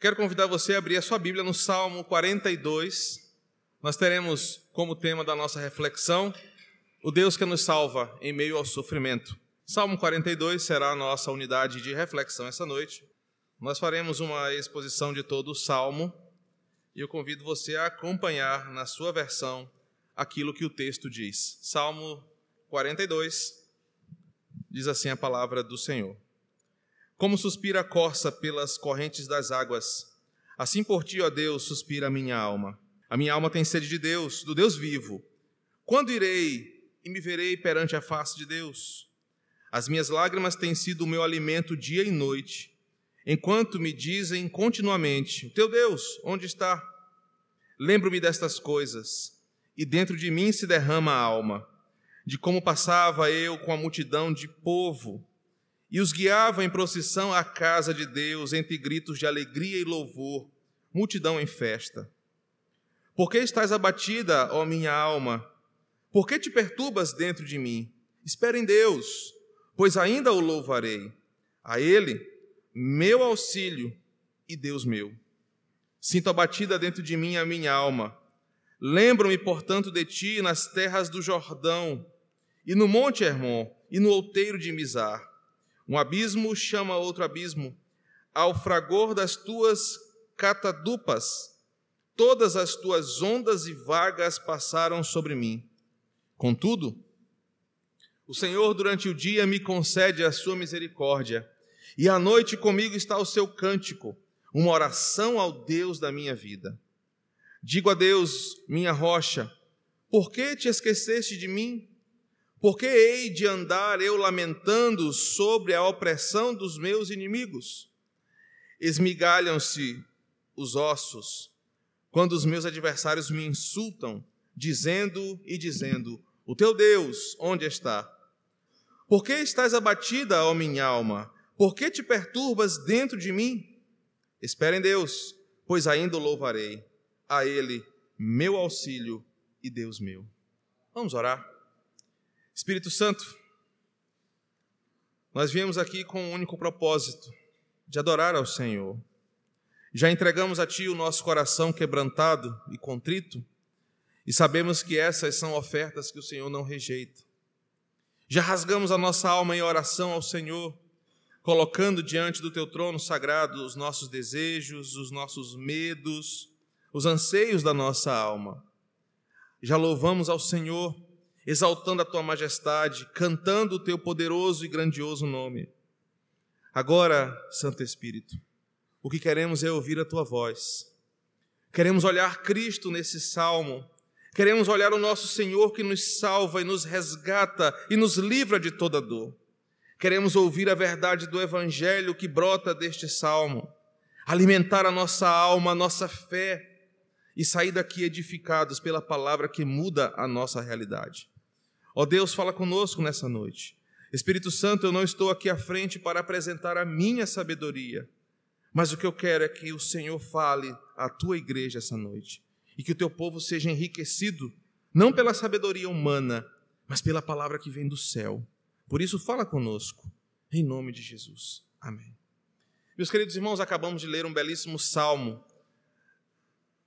Quero convidar você a abrir a sua Bíblia no Salmo 42. Nós teremos como tema da nossa reflexão o Deus que nos salva em meio ao sofrimento. Salmo 42 será a nossa unidade de reflexão essa noite. Nós faremos uma exposição de todo o salmo e eu convido você a acompanhar na sua versão aquilo que o texto diz. Salmo 42 diz assim a palavra do Senhor. Como suspira a corça pelas correntes das águas, assim por ti, ó Deus, suspira a minha alma. A minha alma tem sede de Deus, do Deus vivo. Quando irei e me verei perante a face de Deus? As minhas lágrimas têm sido o meu alimento dia e noite, enquanto me dizem continuamente: teu Deus, onde está? Lembro-me destas coisas, e dentro de mim se derrama a alma, de como passava eu com a multidão de povo e os guiava em procissão à casa de Deus, entre gritos de alegria e louvor, multidão em festa. Por que estás abatida, ó minha alma? Por que te perturbas dentro de mim? Espera em Deus, pois ainda o louvarei. A Ele, meu auxílio e Deus meu. Sinto abatida dentro de mim a minha alma. Lembro-me, portanto, de ti nas terras do Jordão, e no Monte Hermon, e no outeiro de Mizar um abismo chama outro abismo. Ao fragor das tuas catadupas, todas as tuas ondas e vagas passaram sobre mim. Contudo, o Senhor durante o dia me concede a sua misericórdia, e à noite comigo está o seu cântico, uma oração ao Deus da minha vida. Digo a Deus, minha rocha, por que te esqueceste de mim? Por que hei de andar eu lamentando sobre a opressão dos meus inimigos? Esmigalham-se os ossos quando os meus adversários me insultam, dizendo e dizendo: O teu Deus, onde está? Por que estás abatida, ó minha alma? Por que te perturbas dentro de mim? Espera em Deus, pois ainda o louvarei. A Ele, meu auxílio e Deus meu. Vamos orar. Espírito Santo, nós viemos aqui com um único propósito, de adorar ao Senhor. Já entregamos a Ti o nosso coração quebrantado e contrito, e sabemos que essas são ofertas que o Senhor não rejeita. Já rasgamos a nossa alma em oração ao Senhor, colocando diante do Teu trono sagrado os nossos desejos, os nossos medos, os anseios da nossa alma. Já louvamos ao Senhor exaltando a tua majestade, cantando o teu poderoso e grandioso nome. Agora, Santo Espírito, o que queremos é ouvir a tua voz. Queremos olhar Cristo nesse salmo. Queremos olhar o nosso Senhor que nos salva e nos resgata e nos livra de toda dor. Queremos ouvir a verdade do Evangelho que brota deste salmo, alimentar a nossa alma, a nossa fé e sair daqui edificados pela palavra que muda a nossa realidade. Ó Deus, fala conosco nessa noite. Espírito Santo, eu não estou aqui à frente para apresentar a minha sabedoria, mas o que eu quero é que o Senhor fale à tua igreja essa noite e que o teu povo seja enriquecido, não pela sabedoria humana, mas pela palavra que vem do céu. Por isso, fala conosco, em nome de Jesus. Amém. Meus queridos irmãos, acabamos de ler um belíssimo salmo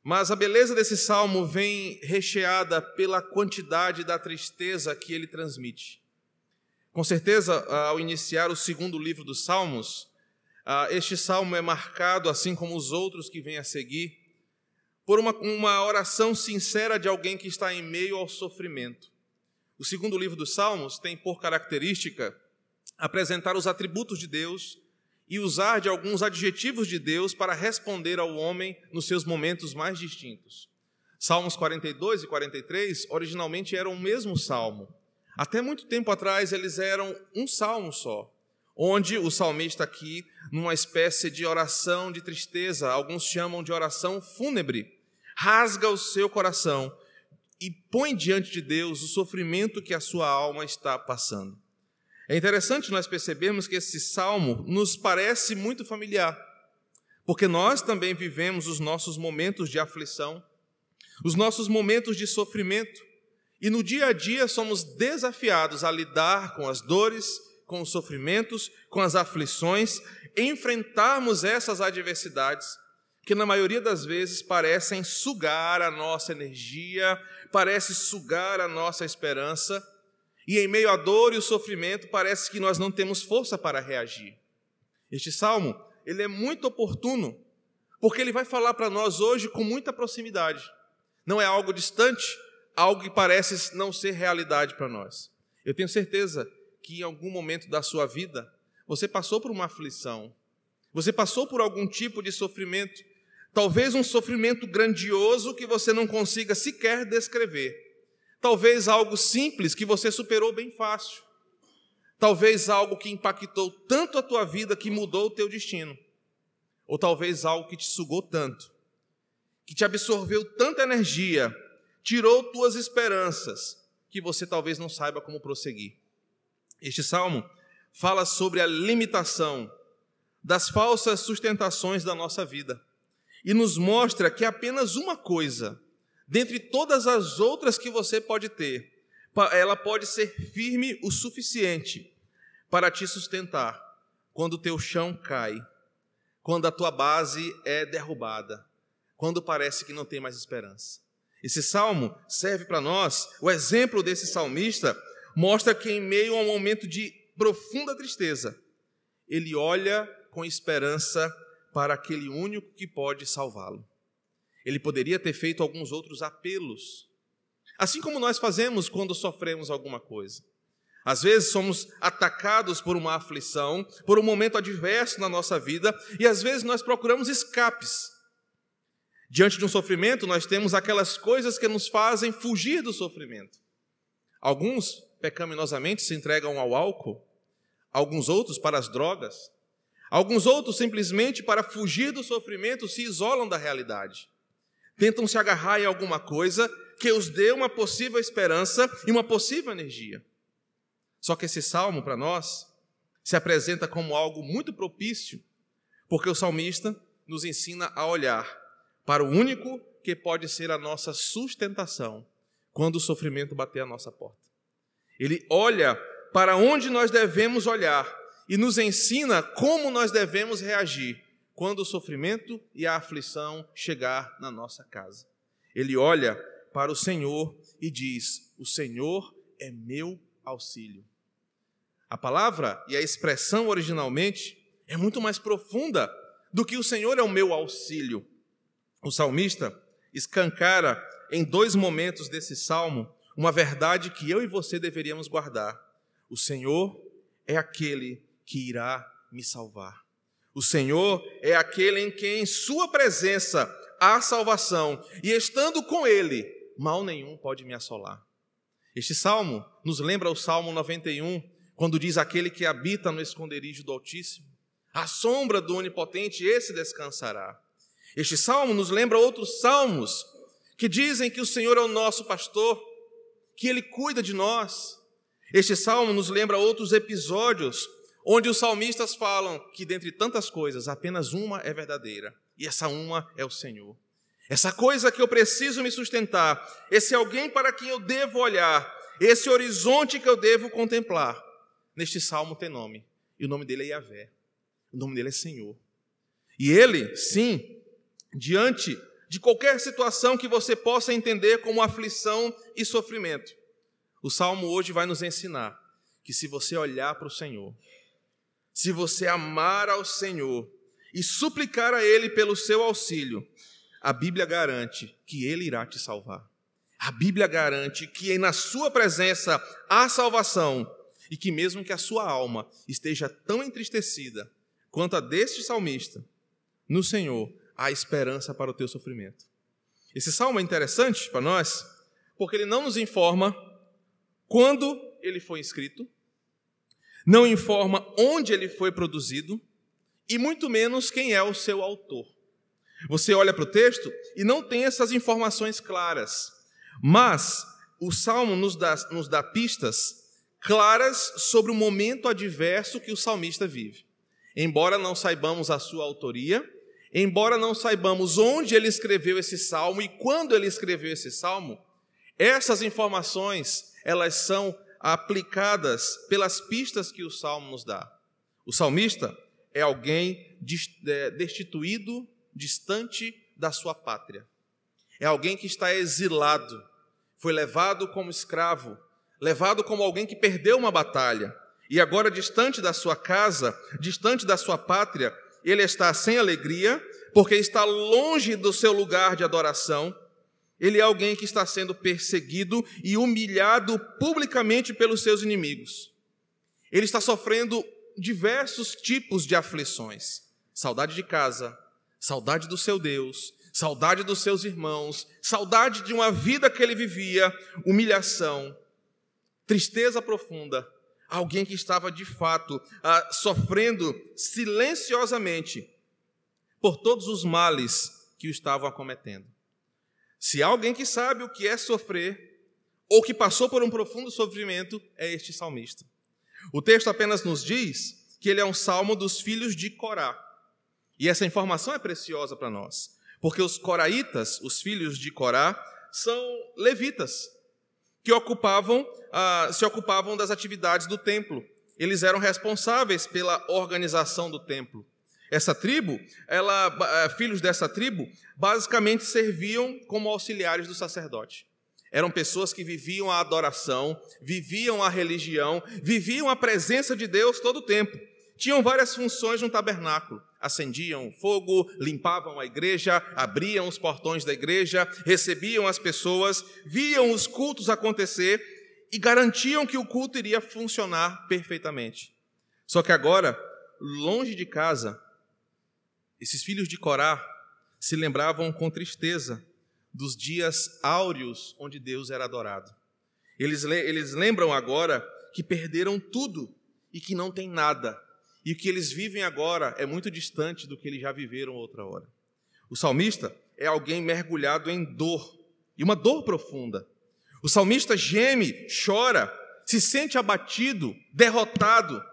mas a beleza desse salmo vem recheada pela quantidade da tristeza que ele transmite. Com certeza, ao iniciar o segundo livro dos Salmos, este salmo é marcado, assim como os outros que vêm a seguir, por uma, uma oração sincera de alguém que está em meio ao sofrimento. O segundo livro dos Salmos tem por característica apresentar os atributos de Deus e usar de alguns adjetivos de Deus para responder ao homem nos seus momentos mais distintos. Salmos 42 e 43 originalmente eram o mesmo salmo. Até muito tempo atrás eles eram um salmo só, onde o salmista aqui, numa espécie de oração de tristeza, alguns chamam de oração fúnebre, rasga o seu coração e põe diante de Deus o sofrimento que a sua alma está passando. É interessante nós percebermos que esse salmo nos parece muito familiar, porque nós também vivemos os nossos momentos de aflição, os nossos momentos de sofrimento, e no dia a dia somos desafiados a lidar com as dores, com os sofrimentos, com as aflições, enfrentarmos essas adversidades, que na maioria das vezes parecem sugar a nossa energia, parece sugar a nossa esperança, e em meio à dor e o sofrimento parece que nós não temos força para reagir. Este salmo, ele é muito oportuno, porque ele vai falar para nós hoje com muita proximidade. Não é algo distante, algo que parece não ser realidade para nós. Eu tenho certeza que em algum momento da sua vida você passou por uma aflição, você passou por algum tipo de sofrimento, talvez um sofrimento grandioso que você não consiga sequer descrever, talvez algo simples que você superou bem fácil, talvez algo que impactou tanto a tua vida que mudou o teu destino, ou talvez algo que te sugou tanto, que te absorveu tanta energia, tirou tuas esperanças, que você talvez não saiba como prosseguir. Este salmo fala sobre a limitação das falsas sustentações da nossa vida e nos mostra que apenas uma coisa, dentre todas as outras que você pode ter, ela pode ser firme o suficiente para te sustentar quando o teu chão cai, quando a tua base é derrubada, quando parece que não tem mais esperança. Esse salmo serve para nós, o exemplo desse salmista mostra que em meio a um momento de profunda tristeza, ele olha com esperança para aquele único que pode salvá-lo. Ele poderia ter feito alguns outros apelos, assim como nós fazemos quando sofremos alguma coisa. Às vezes somos atacados por uma aflição, por um momento adverso na nossa vida, e às vezes nós procuramos escapes. Diante de um sofrimento, nós temos aquelas coisas que nos fazem fugir do sofrimento. Alguns pecaminosamente se entregam ao álcool, alguns outros para as drogas, alguns outros simplesmente para fugir do sofrimento se isolam da realidade. Tentam se agarrar em alguma coisa que os dê uma possível esperança e uma possível energia. Só que esse salmo para nós se apresenta como algo muito propício, porque o salmista nos ensina a olhar para o único que pode ser a nossa sustentação quando o sofrimento bater a nossa porta. Ele olha para onde nós devemos olhar e nos ensina como nós devemos reagir quando o sofrimento e a aflição chegar na nossa casa. Ele olha para o Senhor e diz: O Senhor é meu auxílio. A palavra e a expressão originalmente é muito mais profunda do que o Senhor é o meu auxílio. O salmista escancara em dois momentos desse salmo uma verdade que eu e você deveríamos guardar. O Senhor é aquele que irá me salvar. O Senhor é aquele em quem, em Sua presença, há salvação, e estando com Ele, mal nenhum pode me assolar. Este salmo nos lembra o Salmo 91, quando diz: Aquele que habita no esconderijo do Altíssimo, a sombra do Onipotente, esse descansará. Este salmo nos lembra outros salmos que dizem que o Senhor é o nosso pastor que Ele cuida de nós. Este salmo nos lembra outros episódios onde os salmistas falam que, dentre tantas coisas, apenas uma é verdadeira, e essa uma é o Senhor. Essa coisa que eu preciso me sustentar, esse alguém para quem eu devo olhar, esse horizonte que eu devo contemplar. Neste salmo tem nome, e o nome dele é Yahvé, o nome dele é Senhor. E ele, sim, diante de qualquer situação que você possa entender como aflição e sofrimento. O salmo hoje vai nos ensinar que se você olhar para o Senhor, se você amar ao Senhor e suplicar a Ele pelo seu auxílio, a Bíblia garante que Ele irá te salvar. A Bíblia garante que na Sua presença há salvação e que, mesmo que a sua alma esteja tão entristecida quanto a deste salmista, no Senhor há esperança para o teu sofrimento. Esse salmo é interessante para nós, porque ele não nos informa quando ele foi escrito, não informa onde ele foi produzido e muito menos quem é o seu autor. Você olha para o texto e não tem essas informações claras, mas o salmo nos dá, nos dá pistas claras sobre o momento adverso que o salmista vive. Embora não saibamos a sua autoria, embora não saibamos onde ele escreveu esse salmo e quando ele escreveu esse salmo, essas informações, elas são aplicadas pelas pistas que o salmo nos dá. O salmista é alguém é, destituído distante da sua pátria. É alguém que está exilado, foi levado como escravo, levado como alguém que perdeu uma batalha, e agora distante da sua casa, distante da sua pátria, ele está sem alegria, porque está longe do seu lugar de adoração. Ele é alguém que está sendo perseguido e humilhado publicamente pelos seus inimigos. Ele está sofrendo diversos tipos de aflições: saudade de casa, saudade do seu Deus, saudade dos seus irmãos, saudade de uma vida que ele vivia, humilhação, tristeza profunda. Alguém que estava de fato ah, sofrendo silenciosamente por todos os males que o estavam acometendo. Se há alguém que sabe o que é sofrer, ou que passou por um profundo sofrimento, é este salmista. O texto apenas nos diz que ele é um salmo dos filhos de Corá. E essa informação é preciosa para nós, porque os coraitas, os filhos de Corá, são levitas, que ocupavam, ah, se ocupavam das atividades do templo. Eles eram responsáveis pela organização do templo. Essa tribo, ela, eh, filhos dessa tribo, basicamente serviam como auxiliares do sacerdote. Eram pessoas que viviam a adoração, viviam a religião, viviam a presença de Deus todo o tempo. Tinham várias funções no tabernáculo. Acendiam fogo, limpavam a igreja, abriam os portões da igreja, recebiam as pessoas, viam os cultos acontecer e garantiam que o culto iria funcionar perfeitamente. Só que agora, longe de casa, esses filhos de Corá se lembravam com tristeza dos dias áureos onde Deus era adorado. Eles, eles lembram agora que perderam tudo e que não tem nada. E o que eles vivem agora é muito distante do que eles já viveram outra hora. O salmista é alguém mergulhado em dor, e uma dor profunda. O salmista geme, chora, se sente abatido, derrotado.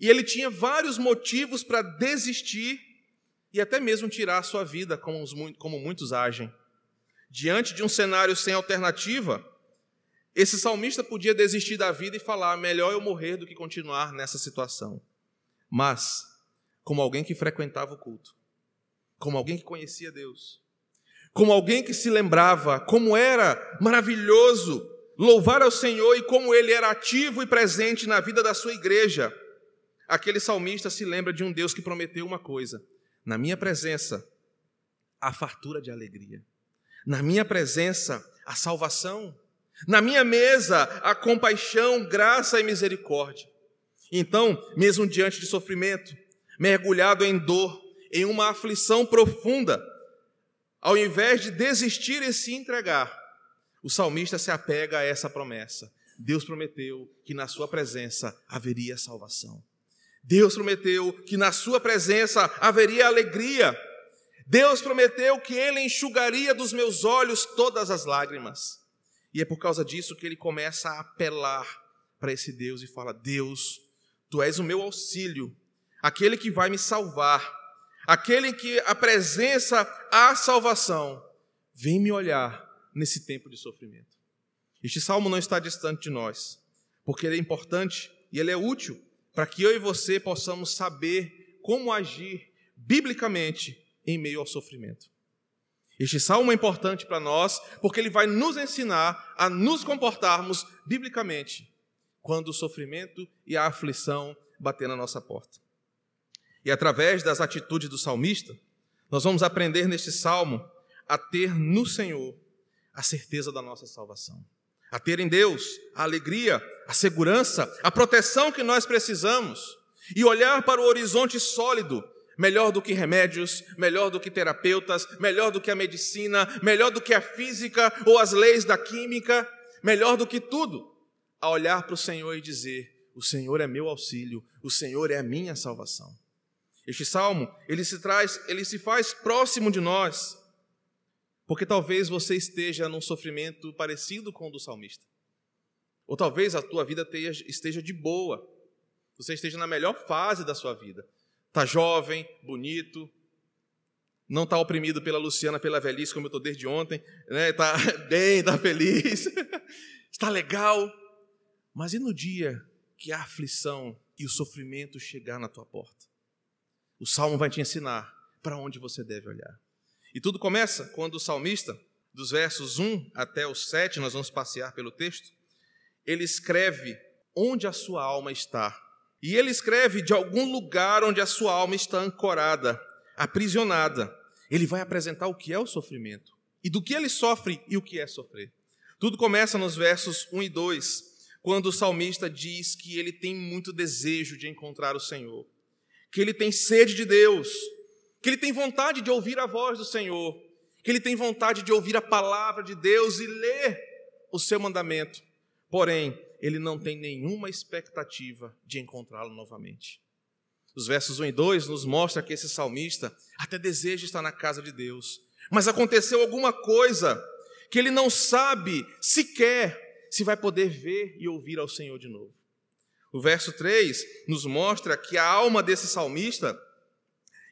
E ele tinha vários motivos para desistir e até mesmo tirar a sua vida, como, os, como muitos agem. Diante de um cenário sem alternativa, esse salmista podia desistir da vida e falar: melhor eu morrer do que continuar nessa situação. Mas, como alguém que frequentava o culto, como alguém que conhecia Deus, como alguém que se lembrava como era maravilhoso louvar ao Senhor e como ele era ativo e presente na vida da sua igreja, aquele salmista se lembra de um Deus que prometeu uma coisa: na minha presença, a fartura de alegria. Na minha presença, a salvação. Na minha mesa, a compaixão, graça e misericórdia. Então, mesmo diante de sofrimento, mergulhado em dor, em uma aflição profunda, ao invés de desistir e se entregar, o salmista se apega a essa promessa. Deus prometeu que na sua presença haveria salvação. Deus prometeu que na sua presença haveria alegria. Deus prometeu que ele enxugaria dos meus olhos todas as lágrimas. E é por causa disso que ele começa a apelar para esse Deus e fala: Deus, tu és o meu auxílio, aquele que vai me salvar, aquele que a presença a salvação. Vem me olhar nesse tempo de sofrimento. Este salmo não está distante de nós, porque ele é importante e ele é útil para que eu e você possamos saber como agir biblicamente em meio ao sofrimento. Este salmo é importante para nós porque ele vai nos ensinar a nos comportarmos biblicamente quando o sofrimento e a aflição bater na nossa porta. E através das atitudes do salmista, nós vamos aprender neste salmo a ter no Senhor a certeza da nossa salvação a ter em Deus a alegria, a segurança, a proteção que nós precisamos e olhar para o horizonte sólido, melhor do que remédios, melhor do que terapeutas, melhor do que a medicina, melhor do que a física ou as leis da química, melhor do que tudo, a olhar para o Senhor e dizer: O Senhor é meu auxílio, o Senhor é a minha salvação. Este salmo, ele se traz, ele se faz próximo de nós porque talvez você esteja num sofrimento parecido com o do salmista. Ou talvez a tua vida esteja de boa. Você esteja na melhor fase da sua vida. Está jovem, bonito, não está oprimido pela Luciana, pela velhice, como eu estou desde ontem. Está né? Tá bem, está feliz, está legal. Mas e no dia que a aflição e o sofrimento chegar na tua porta? O Salmo vai te ensinar para onde você deve olhar. E tudo começa quando o salmista, dos versos 1 até o 7, nós vamos passear pelo texto, ele escreve onde a sua alma está. E ele escreve de algum lugar onde a sua alma está ancorada, aprisionada. Ele vai apresentar o que é o sofrimento e do que ele sofre e o que é sofrer. Tudo começa nos versos 1 e 2, quando o salmista diz que ele tem muito desejo de encontrar o Senhor, que ele tem sede de Deus, que ele tem vontade de ouvir a voz do Senhor, que ele tem vontade de ouvir a palavra de Deus e ler o seu mandamento. Porém, ele não tem nenhuma expectativa de encontrá-lo novamente. Os versos 1 e 2 nos mostra que esse salmista até deseja estar na casa de Deus, mas aconteceu alguma coisa que ele não sabe sequer se vai poder ver e ouvir ao Senhor de novo. O verso 3 nos mostra que a alma desse salmista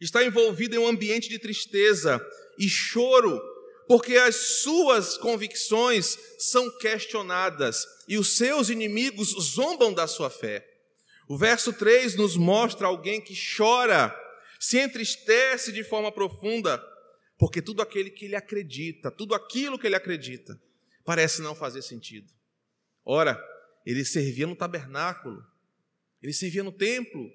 está envolvida em um ambiente de tristeza e choro, porque as suas convicções são questionadas e os seus inimigos zombam da sua fé. O verso 3 nos mostra alguém que chora, se entristece de forma profunda, porque tudo aquele que ele acredita, tudo aquilo que ele acredita, parece não fazer sentido. Ora, ele servia no tabernáculo, ele servia no templo,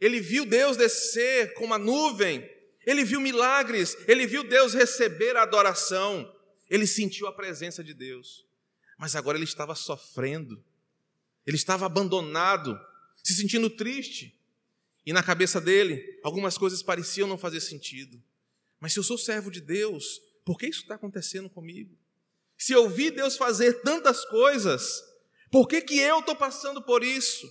ele viu Deus descer com uma nuvem, ele viu milagres, ele viu Deus receber a adoração, ele sentiu a presença de Deus. Mas agora ele estava sofrendo, ele estava abandonado, se sentindo triste, e na cabeça dele algumas coisas pareciam não fazer sentido. Mas se eu sou servo de Deus, por que isso está acontecendo comigo? Se eu vi Deus fazer tantas coisas, por que, que eu estou passando por isso?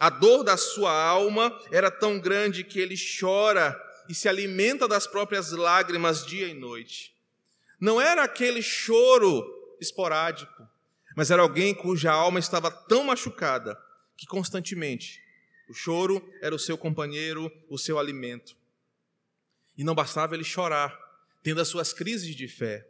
A dor da sua alma era tão grande que ele chora e se alimenta das próprias lágrimas dia e noite. Não era aquele choro esporádico, mas era alguém cuja alma estava tão machucada que constantemente o choro era o seu companheiro, o seu alimento. E não bastava ele chorar, tendo as suas crises de fé.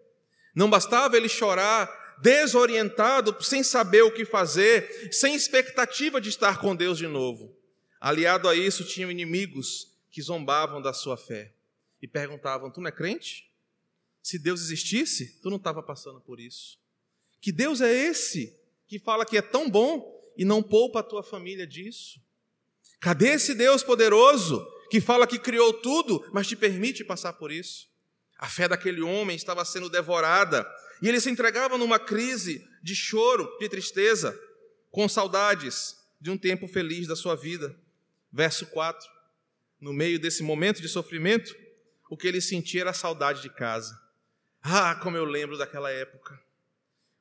Não bastava ele chorar desorientado, sem saber o que fazer, sem expectativa de estar com Deus de novo. Aliado a isso, tinham inimigos que zombavam da sua fé e perguntavam: Tu não é crente? Se Deus existisse, tu não estava passando por isso. Que Deus é esse que fala que é tão bom e não poupa a tua família disso? Cadê esse Deus poderoso que fala que criou tudo, mas te permite passar por isso. A fé daquele homem estava sendo devorada e ele se entregava numa crise de choro, de tristeza, com saudades de um tempo feliz da sua vida. Verso 4. No meio desse momento de sofrimento, o que ele sentia era saudade de casa. Ah, como eu lembro daquela época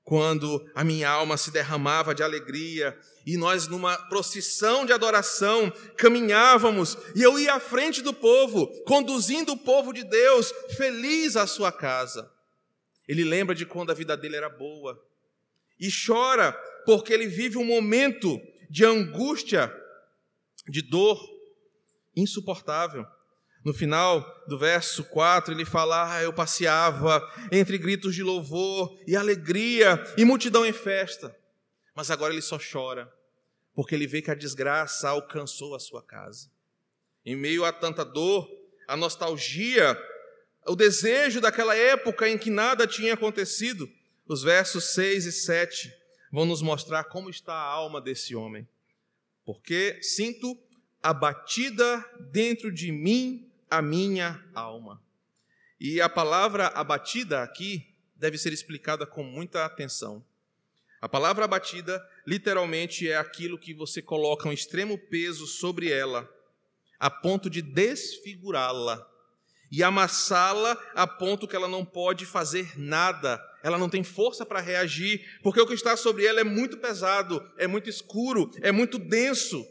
quando a minha alma se derramava de alegria e nós, numa procissão de adoração, caminhávamos e eu ia à frente do povo, conduzindo o povo de Deus feliz à sua casa. Ele lembra de quando a vida dele era boa e chora porque ele vive um momento de angústia, de dor insuportável. No final do verso 4, ele fala: ah, Eu passeava entre gritos de louvor e alegria e multidão em festa. Mas agora ele só chora, porque ele vê que a desgraça alcançou a sua casa. Em meio a tanta dor, a nostalgia, o desejo daquela época em que nada tinha acontecido, os versos 6 e 7 vão nos mostrar como está a alma desse homem. Porque sinto abatida dentro de mim a minha alma. E a palavra abatida aqui deve ser explicada com muita atenção. A palavra abatida literalmente é aquilo que você coloca um extremo peso sobre ela, a ponto de desfigurá-la e amassá-la a ponto que ela não pode fazer nada, ela não tem força para reagir, porque o que está sobre ela é muito pesado, é muito escuro, é muito denso,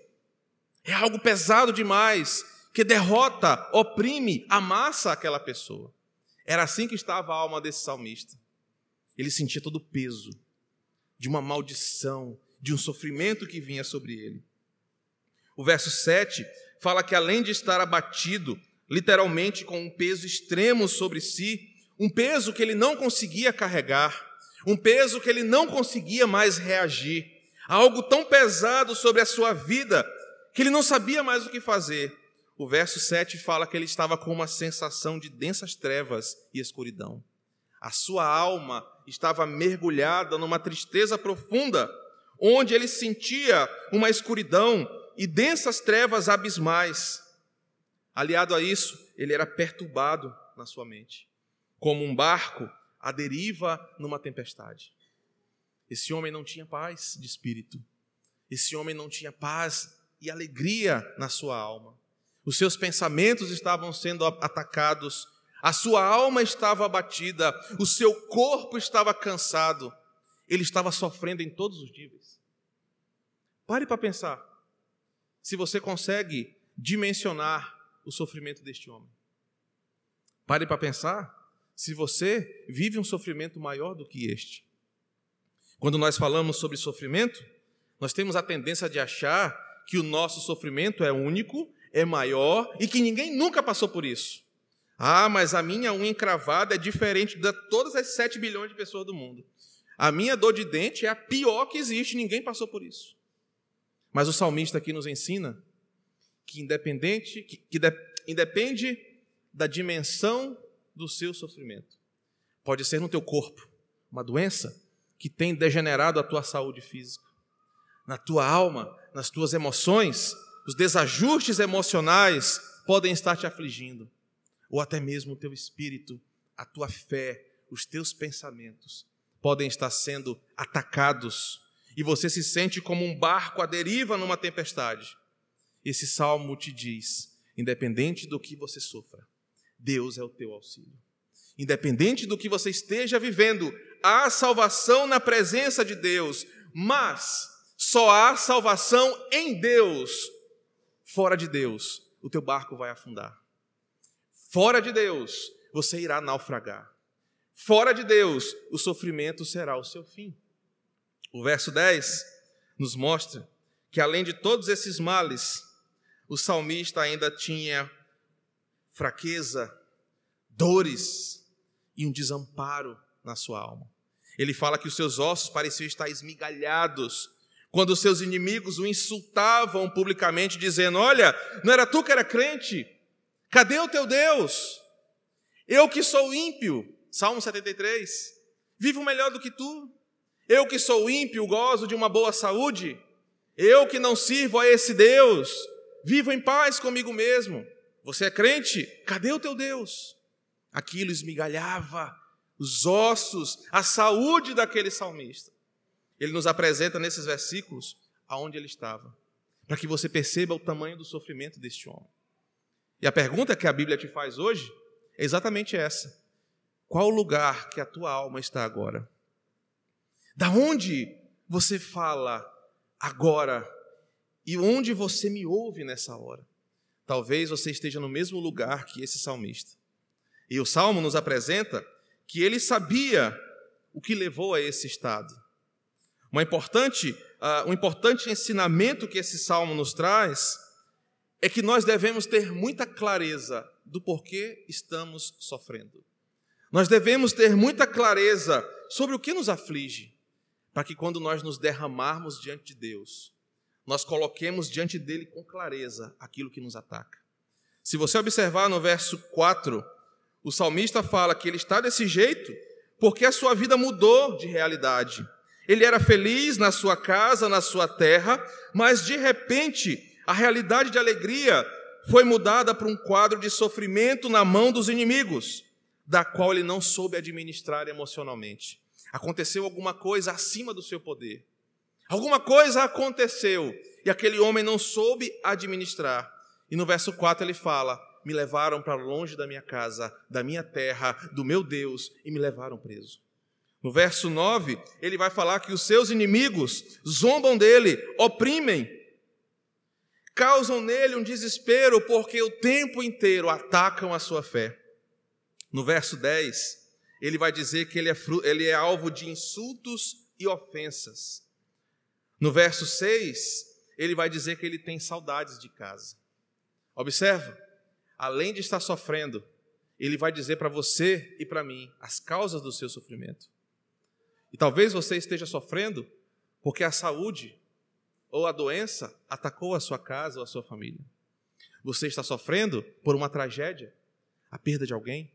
é algo pesado demais, que derrota, oprime, amassa aquela pessoa. Era assim que estava a alma desse salmista. Ele sentia todo o peso de uma maldição, de um sofrimento que vinha sobre ele. O verso 7 fala que além de estar abatido, literalmente com um peso extremo sobre si, um peso que ele não conseguia carregar, um peso que ele não conseguia mais reagir, algo tão pesado sobre a sua vida que ele não sabia mais o que fazer. o verso 7 fala que ele estava com uma sensação de densas trevas e escuridão. A sua alma estava mergulhada numa tristeza profunda, onde ele sentia uma escuridão e densas trevas abismais. Aliado a isso, ele era perturbado na sua mente, como um barco à deriva numa tempestade. Esse homem não tinha paz de espírito. Esse homem não tinha paz e alegria na sua alma. Os seus pensamentos estavam sendo atacados, a sua alma estava abatida, o seu corpo estava cansado, ele estava sofrendo em todos os níveis. Pare para pensar se você consegue dimensionar o sofrimento deste homem. Pare para pensar se você vive um sofrimento maior do que este. Quando nós falamos sobre sofrimento, nós temos a tendência de achar que o nosso sofrimento é único, é maior e que ninguém nunca passou por isso. Ah, mas a minha unha encravada é diferente de todas as 7 bilhões de pessoas do mundo. A minha dor de dente é a pior que existe, ninguém passou por isso. Mas o salmista aqui nos ensina que independente, que, que de, independe da dimensão do seu sofrimento. Pode ser no teu corpo, uma doença que tem degenerado a tua saúde física na tua alma, nas tuas emoções, os desajustes emocionais podem estar te afligindo, ou até mesmo o teu espírito, a tua fé, os teus pensamentos podem estar sendo atacados e você se sente como um barco à deriva numa tempestade. Esse salmo te diz: independente do que você sofra, Deus é o teu auxílio. Independente do que você esteja vivendo, há salvação na presença de Deus, mas só há salvação em Deus. Fora de Deus, o teu barco vai afundar. Fora de Deus, você irá naufragar. Fora de Deus, o sofrimento será o seu fim. O verso 10 nos mostra que, além de todos esses males, o salmista ainda tinha fraqueza, dores e um desamparo na sua alma. Ele fala que os seus ossos pareciam estar esmigalhados quando seus inimigos o insultavam publicamente, dizendo: Olha, não era tu que era crente? Cadê o teu Deus? Eu que sou ímpio, Salmo 73, vivo melhor do que tu. Eu que sou ímpio, gozo de uma boa saúde. Eu que não sirvo a esse Deus, vivo em paz comigo mesmo. Você é crente? Cadê o teu Deus? Aquilo esmigalhava os ossos, a saúde daquele salmista. Ele nos apresenta nesses versículos aonde ele estava, para que você perceba o tamanho do sofrimento deste homem. E a pergunta que a Bíblia te faz hoje é exatamente essa: qual o lugar que a tua alma está agora? Da onde você fala agora e onde você me ouve nessa hora? Talvez você esteja no mesmo lugar que esse salmista. E o salmo nos apresenta que ele sabia o que levou a esse estado. Uma importante, uh, um importante ensinamento que esse salmo nos traz é que nós devemos ter muita clareza do porquê estamos sofrendo. Nós devemos ter muita clareza sobre o que nos aflige, para que quando nós nos derramarmos diante de Deus, nós coloquemos diante dele com clareza aquilo que nos ataca. Se você observar no verso 4, o salmista fala que ele está desse jeito porque a sua vida mudou de realidade. Ele era feliz na sua casa, na sua terra, mas de repente a realidade de alegria foi mudada para um quadro de sofrimento na mão dos inimigos, da qual ele não soube administrar emocionalmente. Aconteceu alguma coisa acima do seu poder. Alguma coisa aconteceu e aquele homem não soube administrar. E no verso 4 ele fala: Me levaram para longe da minha casa, da minha terra, do meu Deus, e me levaram preso. No verso 9, ele vai falar que os seus inimigos zombam dele, oprimem, causam nele um desespero, porque o tempo inteiro atacam a sua fé. No verso 10, ele vai dizer que ele é, ele é alvo de insultos e ofensas. No verso 6, ele vai dizer que ele tem saudades de casa. Observa, além de estar sofrendo, ele vai dizer para você e para mim as causas do seu sofrimento. E talvez você esteja sofrendo porque a saúde ou a doença atacou a sua casa ou a sua família. Você está sofrendo por uma tragédia, a perda de alguém?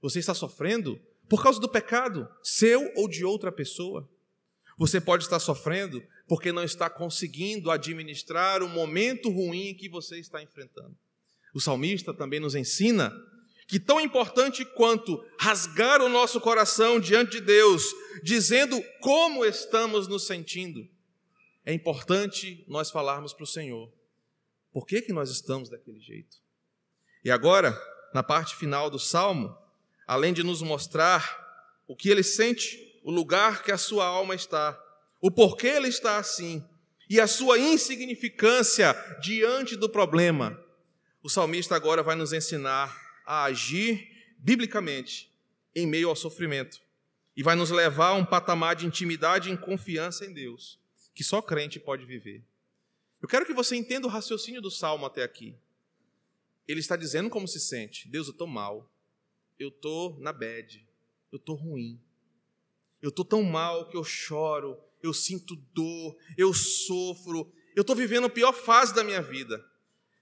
Você está sofrendo por causa do pecado, seu ou de outra pessoa? Você pode estar sofrendo porque não está conseguindo administrar o momento ruim que você está enfrentando. O salmista também nos ensina que tão importante quanto rasgar o nosso coração diante de Deus, dizendo como estamos nos sentindo, é importante nós falarmos para o Senhor por que, que nós estamos daquele jeito. E agora, na parte final do salmo, além de nos mostrar o que ele sente, o lugar que a sua alma está, o porquê ele está assim e a sua insignificância diante do problema, o salmista agora vai nos ensinar a agir biblicamente em meio ao sofrimento e vai nos levar a um patamar de intimidade e confiança em Deus que só crente pode viver. Eu quero que você entenda o raciocínio do salmo até aqui. Ele está dizendo como se sente: Deus, eu estou mal, eu estou na bad, eu estou ruim, eu estou tão mal que eu choro, eu sinto dor, eu sofro, eu estou vivendo a pior fase da minha vida.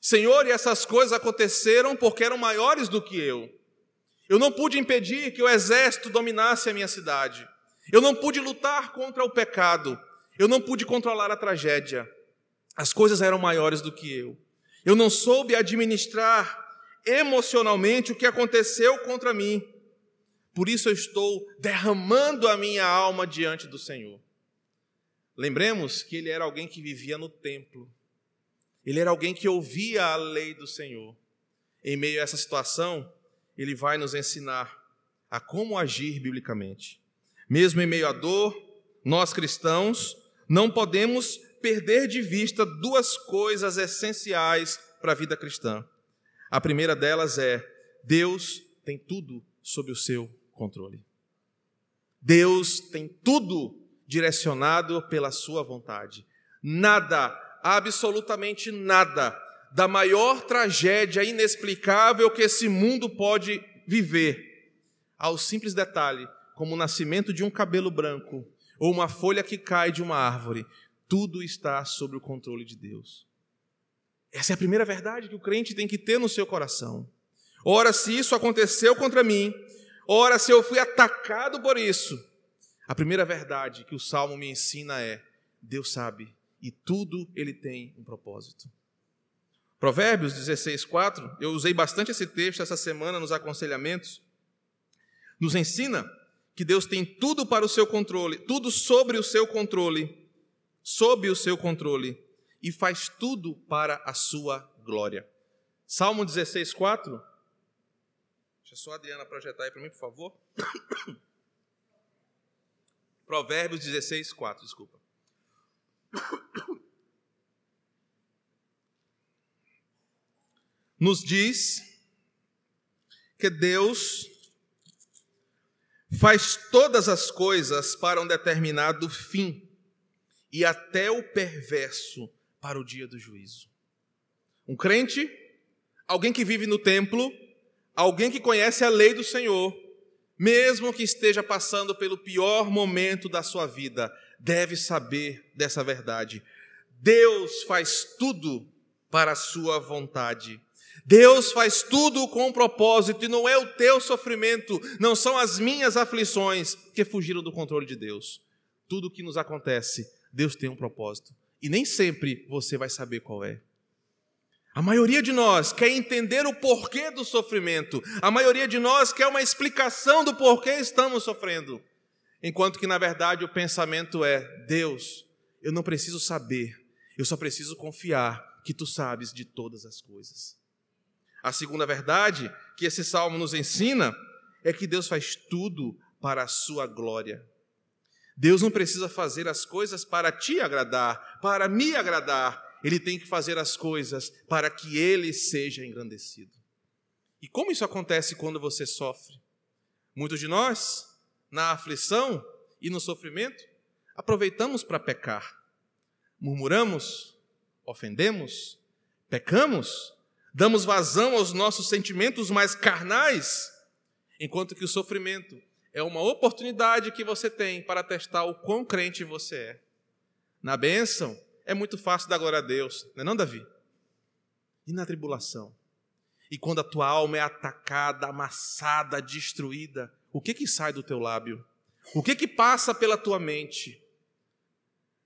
Senhor, e essas coisas aconteceram porque eram maiores do que eu. Eu não pude impedir que o exército dominasse a minha cidade. Eu não pude lutar contra o pecado. Eu não pude controlar a tragédia. As coisas eram maiores do que eu. Eu não soube administrar emocionalmente o que aconteceu contra mim. Por isso eu estou derramando a minha alma diante do Senhor. Lembremos que ele era alguém que vivia no templo. Ele era alguém que ouvia a lei do Senhor. Em meio a essa situação, ele vai nos ensinar a como agir biblicamente. Mesmo em meio à dor, nós cristãos não podemos perder de vista duas coisas essenciais para a vida cristã. A primeira delas é: Deus tem tudo sob o seu controle. Deus tem tudo direcionado pela sua vontade. Nada, absolutamente nada, da maior tragédia inexplicável que esse mundo pode viver, ao simples detalhe, como o nascimento de um cabelo branco ou uma folha que cai de uma árvore, tudo está sob o controle de Deus. Essa é a primeira verdade que o crente tem que ter no seu coração. Ora, se isso aconteceu contra mim, ora, se eu fui atacado por isso, a primeira verdade que o salmo me ensina é: Deus sabe e tudo ele tem um propósito. Provérbios 16, 4, eu usei bastante esse texto essa semana nos aconselhamentos, nos ensina que Deus tem tudo para o seu controle, tudo sobre o seu controle, sob o seu controle, e faz tudo para a sua glória. Salmo 16, 4. Deixa só a Adriana projetar aí para mim, por favor. Provérbios 16, 4, desculpa. Nos diz que Deus faz todas as coisas para um determinado fim e até o perverso para o dia do juízo. Um crente, alguém que vive no templo, alguém que conhece a lei do Senhor, mesmo que esteja passando pelo pior momento da sua vida, deve saber dessa verdade. Deus faz tudo para a sua vontade. Deus faz tudo com um propósito e não é o teu sofrimento, não são as minhas aflições que fugiram do controle de Deus. Tudo que nos acontece, Deus tem um propósito e nem sempre você vai saber qual é. A maioria de nós quer entender o porquê do sofrimento. A maioria de nós quer uma explicação do porquê estamos sofrendo. Enquanto que, na verdade, o pensamento é: Deus, eu não preciso saber, eu só preciso confiar que tu sabes de todas as coisas. A segunda verdade que esse salmo nos ensina é que Deus faz tudo para a sua glória. Deus não precisa fazer as coisas para te agradar, para me agradar ele tem que fazer as coisas para que ele seja engrandecido. E como isso acontece quando você sofre? Muitos de nós, na aflição e no sofrimento, aproveitamos para pecar. Murmuramos, ofendemos, pecamos, damos vazão aos nossos sentimentos mais carnais, enquanto que o sofrimento é uma oportunidade que você tem para testar o quão crente você é. Na bênção, é muito fácil dar glória a Deus, não é não, Davi? e na tribulação. E quando a tua alma é atacada, amassada, destruída, o que que sai do teu lábio? O que que passa pela tua mente?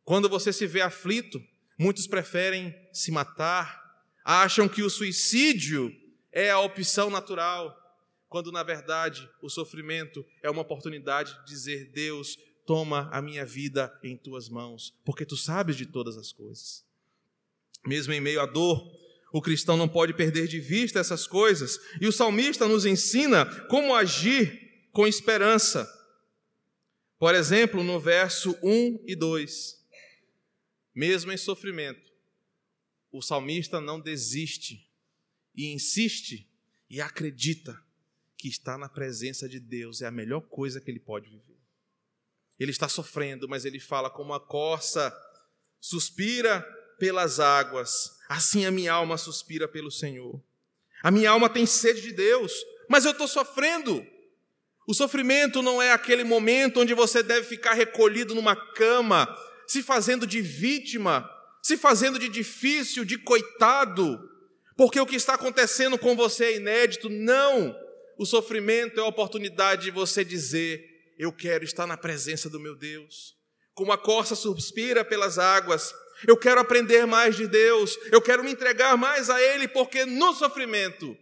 Quando você se vê aflito, muitos preferem se matar, acham que o suicídio é a opção natural, quando na verdade o sofrimento é uma oportunidade de dizer: Deus, toma a minha vida em tuas mãos, porque tu sabes de todas as coisas. Mesmo em meio à dor, o cristão não pode perder de vista essas coisas, e o salmista nos ensina como agir com esperança. Por exemplo, no verso 1 e 2, mesmo em sofrimento, o salmista não desiste e insiste e acredita que estar na presença de Deus é a melhor coisa que ele pode viver. Ele está sofrendo, mas ele fala como a corça suspira pelas águas, assim a minha alma suspira pelo Senhor. A minha alma tem sede de Deus, mas eu estou sofrendo. O sofrimento não é aquele momento onde você deve ficar recolhido numa cama, se fazendo de vítima, se fazendo de difícil, de coitado, porque o que está acontecendo com você é inédito. Não! O sofrimento é a oportunidade de você dizer: Eu quero estar na presença do meu Deus. Como a corça suspira pelas águas, eu quero aprender mais de Deus, eu quero me entregar mais a Ele, porque no sofrimento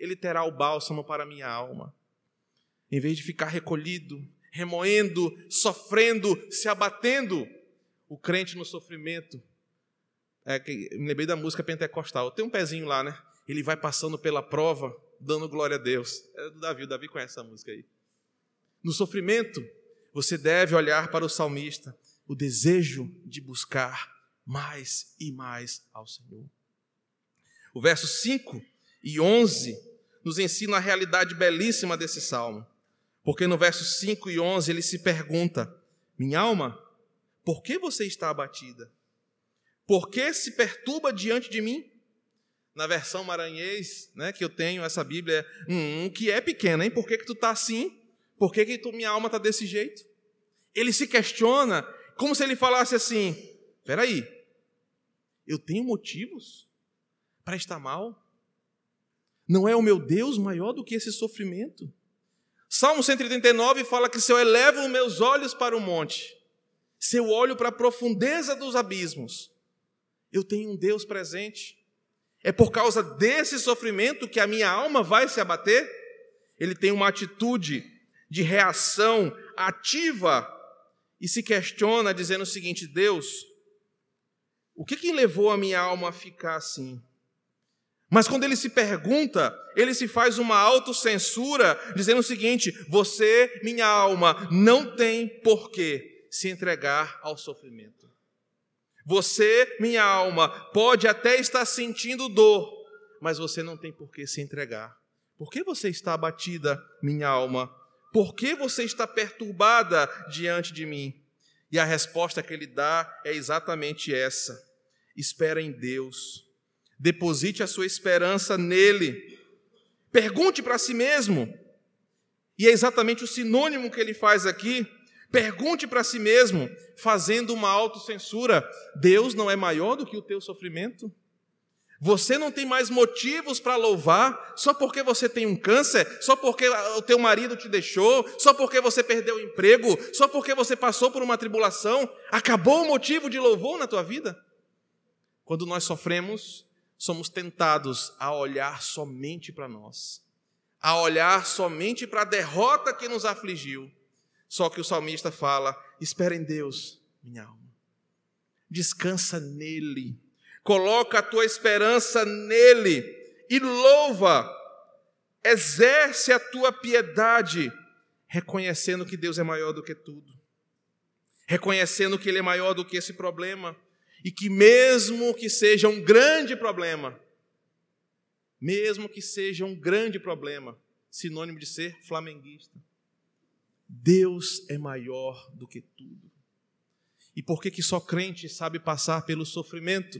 Ele terá o bálsamo para a minha alma. Em vez de ficar recolhido, remoendo, sofrendo, se abatendo, o crente no sofrimento. É, me lembrei da música pentecostal. Tem um pezinho lá, né? Ele vai passando pela prova, dando glória a Deus. É do Davi, o Davi conhece essa música aí. No sofrimento, você deve olhar para o salmista, o desejo de buscar mais e mais ao Senhor. O verso 5 e 11 nos ensina a realidade belíssima desse salmo. Porque no verso 5 e 11 ele se pergunta: Minha alma, por que você está abatida? Por que se perturba diante de mim? Na versão maranhês, né, que eu tenho, essa Bíblia, hum, que é pequena, hein? Por que, que tu está assim? Por que, que minha alma está desse jeito? Ele se questiona, como se ele falasse assim: peraí, eu tenho motivos para estar mal? Não é o meu Deus maior do que esse sofrimento? Salmo 139 fala que se eu elevo os meus olhos para o monte, se eu olho para a profundeza dos abismos, eu tenho um Deus presente. É por causa desse sofrimento que a minha alma vai se abater? Ele tem uma atitude de reação ativa e se questiona dizendo o seguinte: Deus, o que, que levou a minha alma a ficar assim? Mas quando ele se pergunta, ele se faz uma autocensura, dizendo o seguinte: Você, minha alma, não tem por que se entregar ao sofrimento. Você, minha alma, pode até estar sentindo dor, mas você não tem por que se entregar. Por que você está abatida, minha alma? Por que você está perturbada diante de mim? E a resposta que ele dá é exatamente essa: espera em Deus, deposite a sua esperança nele, pergunte para si mesmo, e é exatamente o sinônimo que ele faz aqui. Pergunte para si mesmo, fazendo uma autocensura: Deus não é maior do que o teu sofrimento? Você não tem mais motivos para louvar só porque você tem um câncer, só porque o teu marido te deixou, só porque você perdeu o emprego, só porque você passou por uma tribulação. Acabou o motivo de louvor na tua vida? Quando nós sofremos, somos tentados a olhar somente para nós, a olhar somente para a derrota que nos afligiu. Só que o salmista fala: espera em Deus, minha alma, descansa nele, coloca a tua esperança nele e louva, exerce a tua piedade, reconhecendo que Deus é maior do que tudo, reconhecendo que Ele é maior do que esse problema e que, mesmo que seja um grande problema, mesmo que seja um grande problema, sinônimo de ser flamenguista, Deus é maior do que tudo. E por que, que só crente sabe passar pelo sofrimento?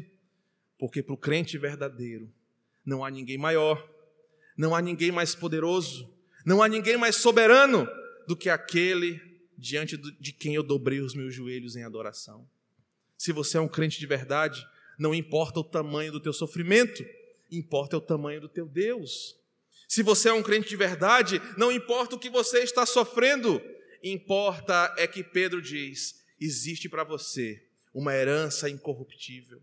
Porque para o crente verdadeiro não há ninguém maior, não há ninguém mais poderoso, não há ninguém mais soberano do que aquele diante de quem eu dobrei os meus joelhos em adoração. Se você é um crente de verdade, não importa o tamanho do teu sofrimento, importa é o tamanho do teu Deus. Se você é um crente de verdade, não importa o que você está sofrendo, importa é que Pedro diz: existe para você uma herança incorruptível.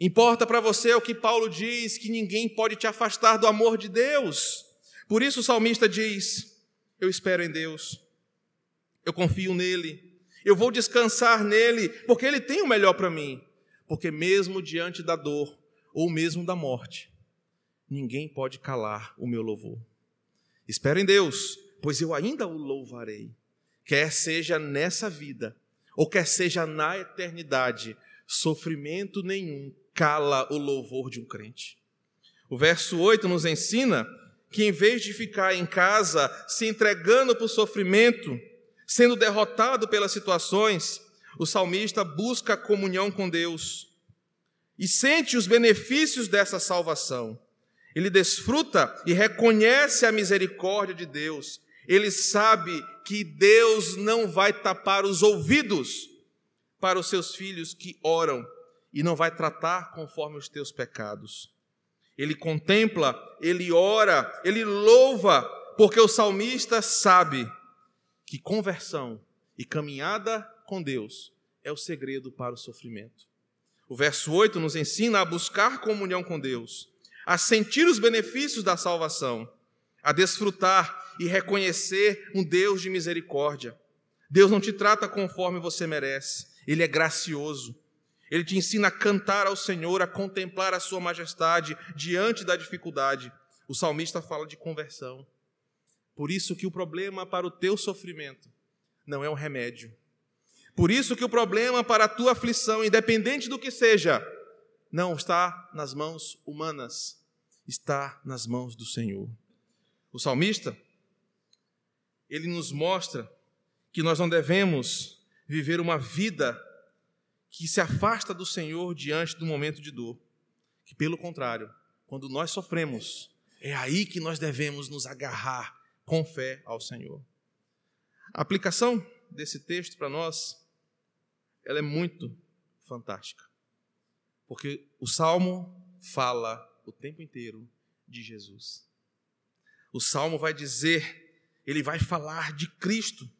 Importa para você o que Paulo diz, que ninguém pode te afastar do amor de Deus. Por isso o salmista diz: Eu espero em Deus, eu confio nele, eu vou descansar nele, porque ele tem o melhor para mim. Porque mesmo diante da dor, ou mesmo da morte, ninguém pode calar o meu louvor. Espero em Deus, pois eu ainda o louvarei, quer seja nessa vida, ou quer seja na eternidade, sofrimento nenhum cala o louvor de um crente. O verso 8 nos ensina que, em vez de ficar em casa se entregando para o sofrimento, sendo derrotado pelas situações, o salmista busca a comunhão com Deus e sente os benefícios dessa salvação. Ele desfruta e reconhece a misericórdia de Deus. Ele sabe que Deus não vai tapar os ouvidos para os seus filhos que oram e não vai tratar conforme os teus pecados. Ele contempla, ele ora, ele louva, porque o salmista sabe que conversão e caminhada com Deus é o segredo para o sofrimento. O verso 8 nos ensina a buscar comunhão com Deus, a sentir os benefícios da salvação, a desfrutar e reconhecer um Deus de misericórdia. Deus não te trata conforme você merece, Ele é gracioso, ele te ensina a cantar ao Senhor, a contemplar a sua majestade diante da dificuldade. O salmista fala de conversão. Por isso que o problema para o teu sofrimento não é um remédio. Por isso que o problema para a tua aflição, independente do que seja, não está nas mãos humanas, está nas mãos do Senhor. O salmista, ele nos mostra que nós não devemos viver uma vida que se afasta do Senhor diante do momento de dor. Que, pelo contrário, quando nós sofremos, é aí que nós devemos nos agarrar com fé ao Senhor. A aplicação desse texto para nós, ela é muito fantástica. Porque o Salmo fala o tempo inteiro de Jesus. O Salmo vai dizer, ele vai falar de Cristo.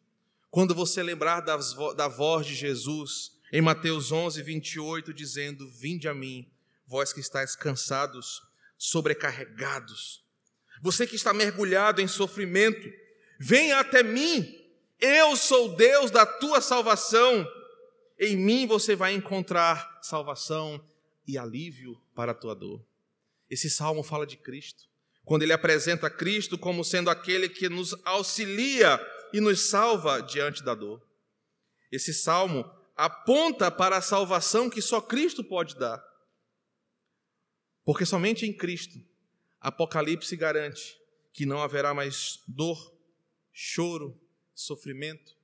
Quando você lembrar das, da voz de Jesus, em Mateus 11, 28, dizendo: Vinde a mim, vós que estáis cansados, sobrecarregados. Você que está mergulhado em sofrimento, venha até mim. Eu sou Deus da tua salvação. Em mim você vai encontrar salvação e alívio para a tua dor. Esse salmo fala de Cristo. Quando ele apresenta Cristo como sendo aquele que nos auxilia e nos salva diante da dor. Esse salmo aponta para a salvação que só Cristo pode dar. Porque somente em Cristo, Apocalipse garante que não haverá mais dor, choro, sofrimento.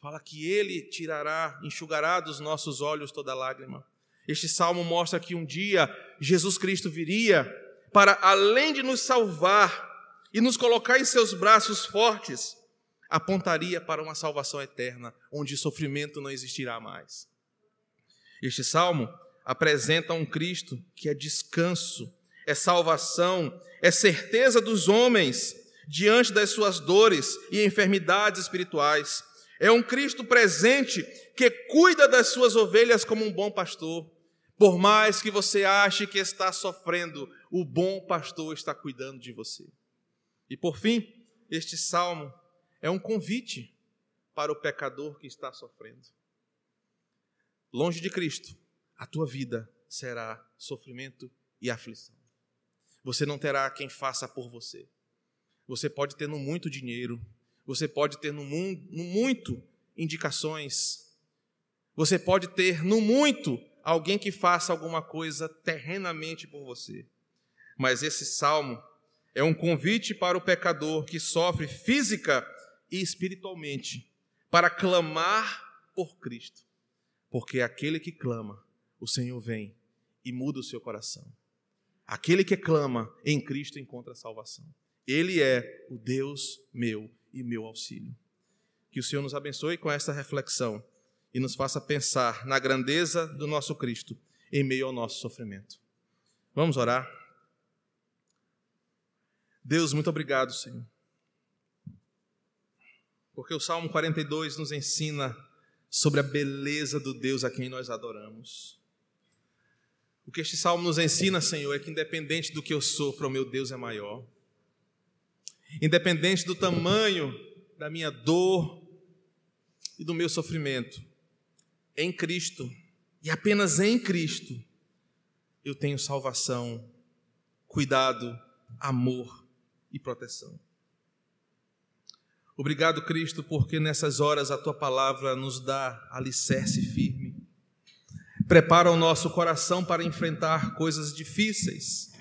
Fala que Ele tirará, enxugará dos nossos olhos toda lágrima. Este salmo mostra que um dia Jesus Cristo viria para, além de nos salvar e nos colocar em seus braços fortes, apontaria para uma salvação eterna, onde sofrimento não existirá mais. Este salmo apresenta um Cristo que é descanso, é salvação, é certeza dos homens diante das suas dores e enfermidades espirituais. É um Cristo presente que cuida das suas ovelhas como um bom pastor. Por mais que você ache que está sofrendo, o bom pastor está cuidando de você. E por fim, este salmo é um convite para o pecador que está sofrendo. Longe de Cristo, a tua vida será sofrimento e aflição. Você não terá quem faça por você. Você pode ter no muito dinheiro, você pode ter no, mundo, no muito indicações, você pode ter no muito alguém que faça alguma coisa terrenamente por você. Mas esse salmo é um convite para o pecador que sofre física e espiritualmente para clamar por Cristo. Porque aquele que clama, o Senhor vem e muda o seu coração. Aquele que clama em Cristo encontra salvação. Ele é o Deus meu e meu auxílio. Que o Senhor nos abençoe com esta reflexão e nos faça pensar na grandeza do nosso Cristo em meio ao nosso sofrimento. Vamos orar. Deus, muito obrigado, Senhor. Porque o Salmo 42 nos ensina sobre a beleza do Deus a quem nós adoramos. O que este salmo nos ensina, Senhor, é que independente do que eu sofro, o meu Deus é maior. Independente do tamanho da minha dor e do meu sofrimento, em Cristo, e apenas em Cristo, eu tenho salvação, cuidado, amor e proteção. Obrigado, Cristo, porque nessas horas a tua palavra nos dá alicerce firme. Prepara o nosso coração para enfrentar coisas difíceis,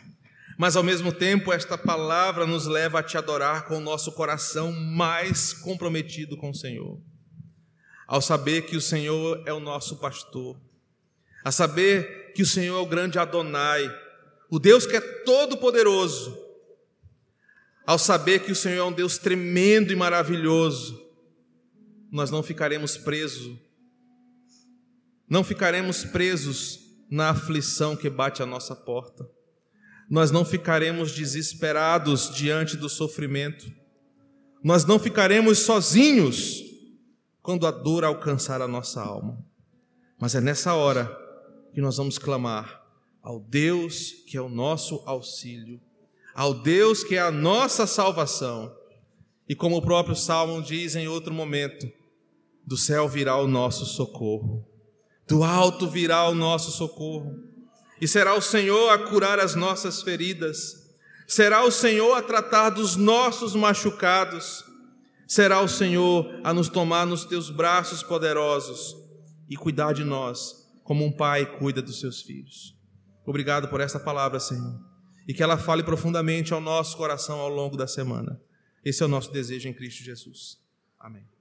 mas ao mesmo tempo esta palavra nos leva a te adorar com o nosso coração mais comprometido com o Senhor. Ao saber que o Senhor é o nosso pastor, a saber que o Senhor é o grande Adonai, o Deus que é todo poderoso, ao saber que o Senhor é um Deus tremendo e maravilhoso, nós não ficaremos presos, não ficaremos presos na aflição que bate à nossa porta, nós não ficaremos desesperados diante do sofrimento, nós não ficaremos sozinhos quando a dor alcançar a nossa alma, mas é nessa hora que nós vamos clamar ao Deus que é o nosso auxílio ao Deus que é a nossa salvação. E como o próprio Salmo diz em outro momento, do céu virá o nosso socorro, do alto virá o nosso socorro, e será o Senhor a curar as nossas feridas, será o Senhor a tratar dos nossos machucados, será o Senhor a nos tomar nos teus braços poderosos e cuidar de nós, como um pai cuida dos seus filhos. Obrigado por essa palavra, Senhor e que ela fale profundamente ao nosso coração ao longo da semana. Esse é o nosso desejo em Cristo Jesus. Amém.